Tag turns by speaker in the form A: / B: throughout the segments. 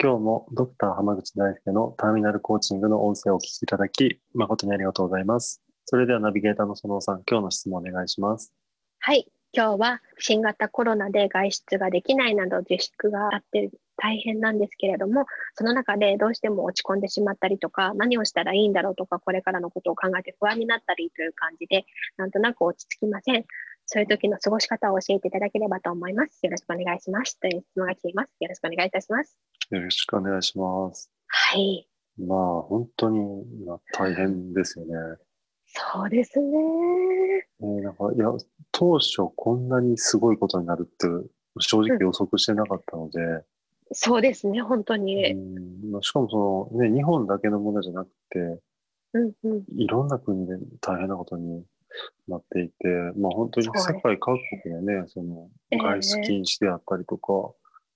A: 今日もドクター濱口大輔のターミナルコーチングの音声をお聞きいただき誠にありがとうございます。それではナビゲーターのそのさん今日の質問お願いします。
B: はい。今日は新型コロナで外出ができないなど自粛があって大変なんですけれども、その中でどうしても落ち込んでしまったりとか、何をしたらいいんだろうとか、これからのことを考えて不安になったりという感じで、なんとなく落ち着きません。そういう時の過ごし方を教えていただければと思います。よろしくお願いします。という質問が来ています。よろしくお願いいたします。
A: よろしくお願いします。
B: はい。
A: まあ、本当に、まあ、大変ですよね。
B: そうですね。
A: えー、なんかいや当初こんなにすごいことになるって正直予測してなかったので、うん
B: そうですね、本当に。
A: しかもその、ね、日本だけのものじゃなくて、
B: うんうん、
A: いろんな国で大変なことになっていて、まあ、本当に世界各国でね、その外出禁止であったりとか、えー、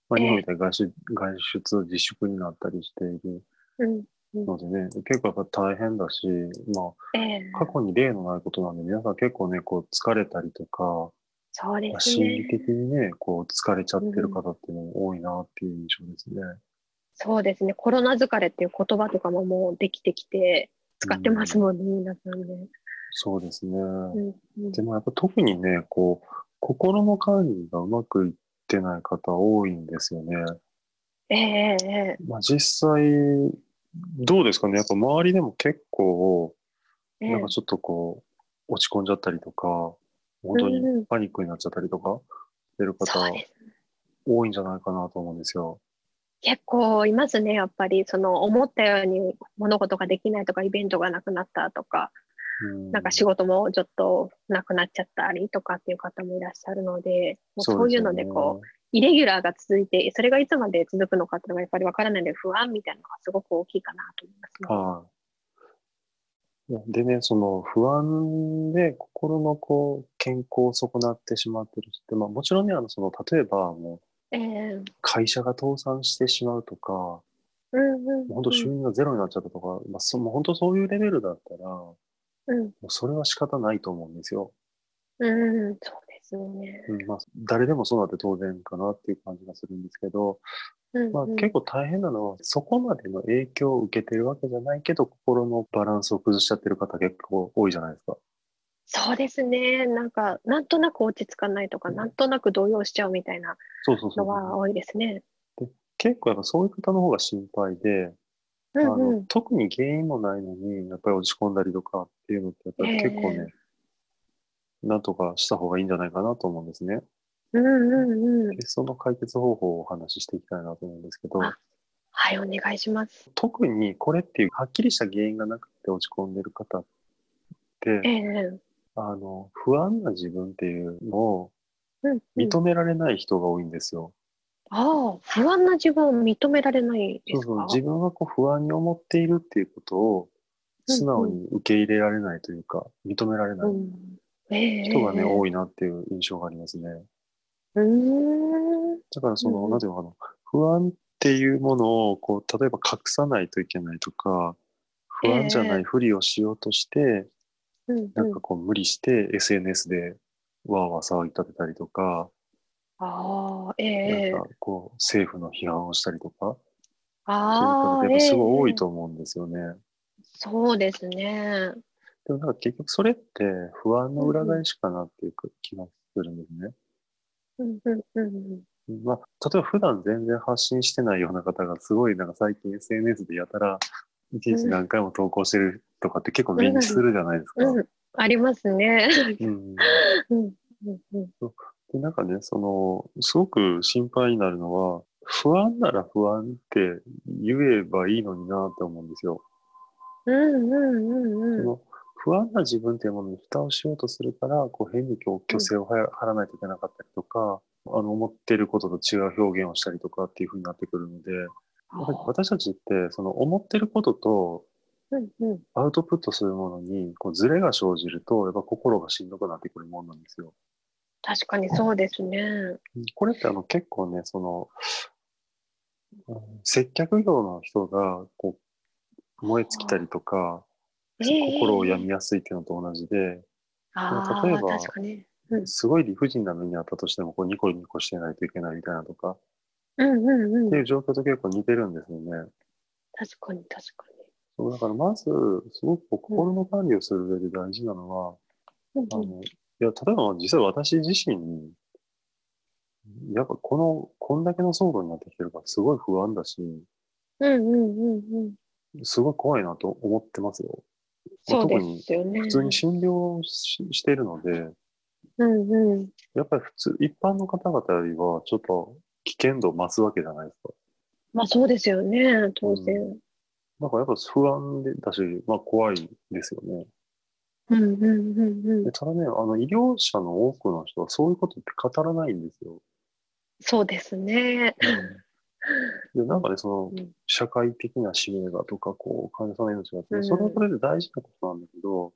A: まあ、日本みたいに外出,、外出自粛になったりしているのでね、結構やっぱ大変だし、まあ、えー、過去に例のないことなんで、皆さん結構ね、こう疲れたりとか、
B: そうですね。
A: 心理的にね、こう疲れちゃってる方っていうのも多いなっていう印象ですね。
B: そうですね。コロナ疲れっていう言葉とかももうできてきて、使ってますもんね、皆さんね。
A: そうですね。うんうん、でもやっぱ特にね、こう、心の管理がうまくいってない方多いんですよね。
B: ええ
A: ー、まあ実際、どうですかね。やっぱ周りでも結構、なんかちょっとこう、落ち込んじゃったりとか、本当にパニックになっちゃったりとかしてる方、多いんじゃないかなと思うんですよ。
B: 結構いますね、やっぱり。その思ったように物事ができないとか、イベントがなくなったとか、んなんか仕事もちょっとなくなっちゃったりとかっていう方もいらっしゃるので、もうそういうのでこう、イレギュラーが続いて、それがいつまで続くのかっていうのがやっぱりわからないので、不安みたいなのがすごく大きいかなと思いますね。
A: はあでね、その不安で心のこう健康を損なってしまってるって、まあ、もちろんね、あのその例えばもう、会社が倒産してしまうとか、本当収入がゼロになっちゃったとか、まあ、そもう本当そういうレベルだったら、
B: うん、も
A: うそれは仕方ないと思うんですよ。
B: うん、そうですね。
A: うんまあ、誰でもそうなって当然かなっていう感じがするんですけど、まあ、結構大変なのは、そこまでの影響を受けてるわけじゃないけど、心のバランスを崩しちゃってる方結構多いじゃないですか。
B: そうですね。なんか、なんとなく落ち着かないとか、なんとなく動揺しちゃうみたいなのが多いですね。
A: で結構やっぱそういう方の方が心配で、うんうん、あの特に原因もないのに、やっぱり落ち込んだりとかっていうのって、やっぱり結構ね、えー、なんとかした方がいいんじゃないかなと思うんですね。
B: うんうんうん。
A: その解決方法をお話ししていきたいなと思うんですけど。
B: はい、お願いします。
A: 特にこれっていうはっきりした原因がなくて落ち込んでる方って、
B: えー、
A: あの、不安な自分っていうのを認められない人が多いんですよ。
B: ああ、不安な自分を認められないですか？そうそう、
A: 自分がこう不安に思っているっていうことを素直に受け入れられないというか、認められない。人がね、多いなっていう印象がありますね。
B: うん。
A: だからその、うん、なんていうのかな、不安っていうものを、こう、例えば隠さないといけないとか、不安じゃないふりをしようとして、えー、なんかこう無理して SNS でわーわー騒ぎ立てたりとか、
B: ああ、え
A: えー、なんかこう政府の批判をしたりとか、
B: あ
A: あ、すごい多いと思うんですよね。えー、
B: そうですね。
A: でもなんか結局それって不安の裏返しかなっていう気がするんですね。
B: うんうんうん
A: まあ、例えば普段全然発信してないような方がすごいなんか最近 SNS でやたら一日何回も投稿してるとかって結構目にするじゃないですか。
B: うんうん、ありますね。
A: うんでなんかねそのすごく心配になるのは不安なら不安って言えばいいのになって思うんですよ。
B: うんうんうんうん。
A: 不安な自分っていうものに蓋をしようとするから、こう変に虚勢を張らないといけなかったりとか、あの思ってることと違う表現をしたりとかっていうふうになってくるので、私たちってその思ってることと
B: うんうん。
A: アウトプットするものにこうズレが生じると、やっぱ心がしんどくなってくるもんなんですよ。
B: 確かにそうですね。
A: これってあの結構ね、その、うん接客業の人がこう燃え尽きたりとか、心を病みやすいっていうのと同じで、
B: ああ、
A: 例えばすごい理不尽な目にあったとしても、こうニコニコしてないといけないみたいなとか、
B: うんうんうん。
A: っていう状況と結構似てるんですよね。
B: 確かに確か
A: そうだからまず、すごく心の管理をする上で大事なのは、
B: うん。
A: あの、いや、例えば実際私自身、やっぱこの、こんだけの騒動になってきてるからすごい不安だし、
B: うんうんうんうん。
A: すごい怖いなと思ってますよ。
B: そうですよね。
A: 普通に診療ししているので、
B: うんうん。
A: やっぱり普通、一般の方々よりはちょっと危険度を増すわけじゃないですか。
B: まあそうですよね、当然。
A: だからやっぱ不安でだし、まあ怖いですよね。
B: うんうんうんうん
A: で。ただね、あの医療者の多くの人はそういうことって語らないんですよ。
B: そうですね。
A: で、なんかね、その
B: うん、
A: 社会的な使命がとか、こう、患者さんの命があって、
B: うん
A: それはそれで大事なことなんだけど、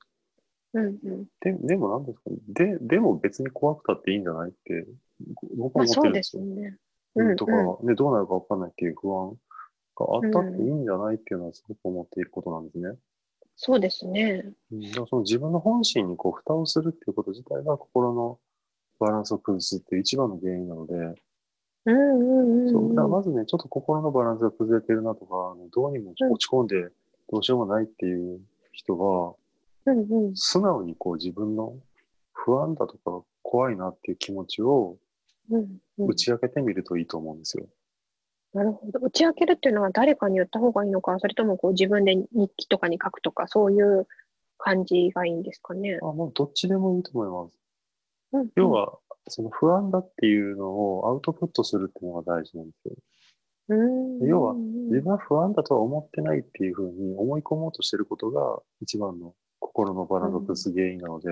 B: うんうん。
A: ででもなんですかね、で、でも別に怖くたっていいんじゃないって、僕は思って
B: まあそうで
A: るんですよ。
B: すね。
A: う
B: うんん
A: とか、ね、どうなるかわかんないっていう不安があったっていいんじゃないっていうのはすごく思っていることなんですね。
B: そうですね。
A: うん、だからその自分の本心にこう蓋をするっていうこと自体が心のバランスを崩すっていう一番の原因なので、
B: うんうんうん
A: そうだ。まずね、ちょっと心のバランスが崩れてるなとか、どうにも落ち込んでどうしようもないっていう人は、
B: うんうん。
A: 素直にこう自分の不安だとか怖いなっていう気持ちを打ち明けてみるといいと思うんですよ。
B: なるほど。打ち明けるっていうのは誰かに言った方がいいのか、それともこう自分で日記とかに書くとか、そういう感じがいいんですかね。
A: あもうどっちでもいいと思います。
B: うんうん
A: 要は、その不安だっていうのをアウトプットするっていうのが大事なんですよ。
B: うん
A: 要は
B: うん
A: 自分は不安だとは思ってないっていうふうに思い込もうとしてることが一番の心のバランスを崩す原因なので、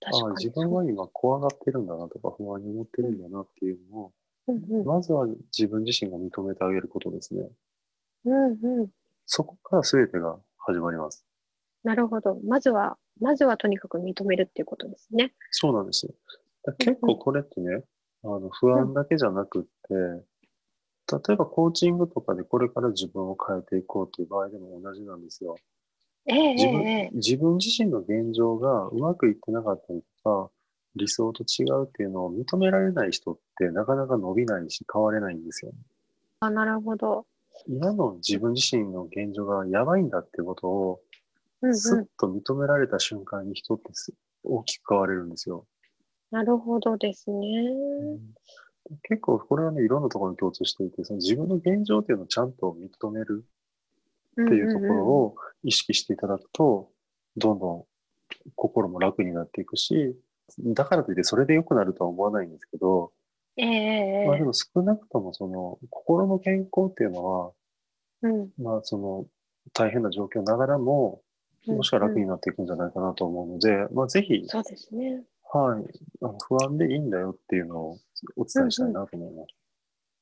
B: 確かに
A: ああ自分は今怖がってるんだなとか不安に思ってるんだなっていうのを、
B: うんうん
A: まずは自分自身が認めてあげることですね。
B: うんうん。
A: そこから全てが始まります。
B: なるほど。まずは、まずはとにかく認めるっていうことですね。
A: そうなんです結構これってね、あの不安だけじゃなくって、例えばコーチングとかでこれから自分を変えていこうという場合でも同じなんですよ。
B: ええ
A: 自分
B: ええ
A: 自分自身の現状がうまくいってなかったりとか、理想と違うっていうのを認められない人ってなかなか伸びないし変われないんですよ。
B: あ、なるほど。
A: 今の自分自身の現状がやばいんだってことを
B: うんうん
A: すっと認められた瞬間に人ってす大きく変われるんですよ。
B: なるほどですね。
A: 結構これはね、いろんなところに共通していて、その自分の現状っていうのをちゃんと認める
B: っ
A: っていうところを意識していただくと、どんどん心も楽になっていくし、だからといってそれで良くなるとは思わないんですけど、
B: ええええ
A: まあでも少なくともその心の健康っていうのは、
B: うん
A: まあその大変な状況ながらも、もしか楽になっていくんじゃないかなと思うので、まあぜひ、
B: そうですね。
A: はい、あの不安でいいんだよっていうのをお伝えしたいなと思います。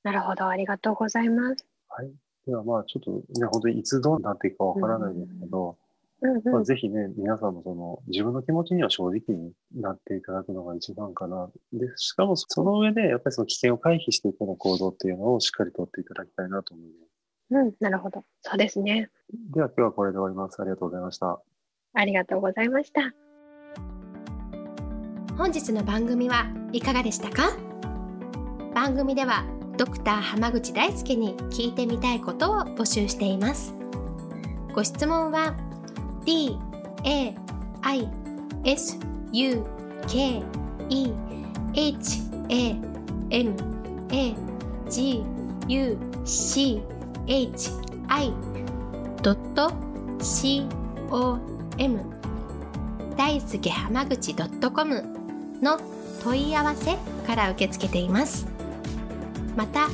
B: なるほど。ありがとうございます。
A: はい。ではまあちょっとね、本当にいつどうなっていくかわからないですけど、
B: うんうん
A: まあ、ぜひね、皆さんもその自分の気持ちには正直になっていただくのが一番かな。で、しかもその上で、やっぱりその危険を回避していくような行動っていうのをしっかりとっていただきたいなと思います。
B: うん、なるほど。そうですね。
A: では今日はこれで終わります。ありがとうございました。
B: ありがとうございました。
C: 本日の番組はいかがでしたか？番組ではドクター濱口大輔に聞いてみたいことを募集していますご質問は d a i s u k e h a m a g u c h i ドット c o m 大輔濱口 .com の問い合わせから受け付けています。また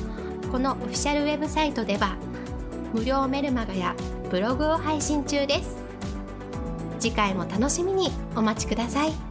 C: このオフィシャルウェブサイトでは無料メルマガやブログを配信中です。次回も楽しみにお待ちください。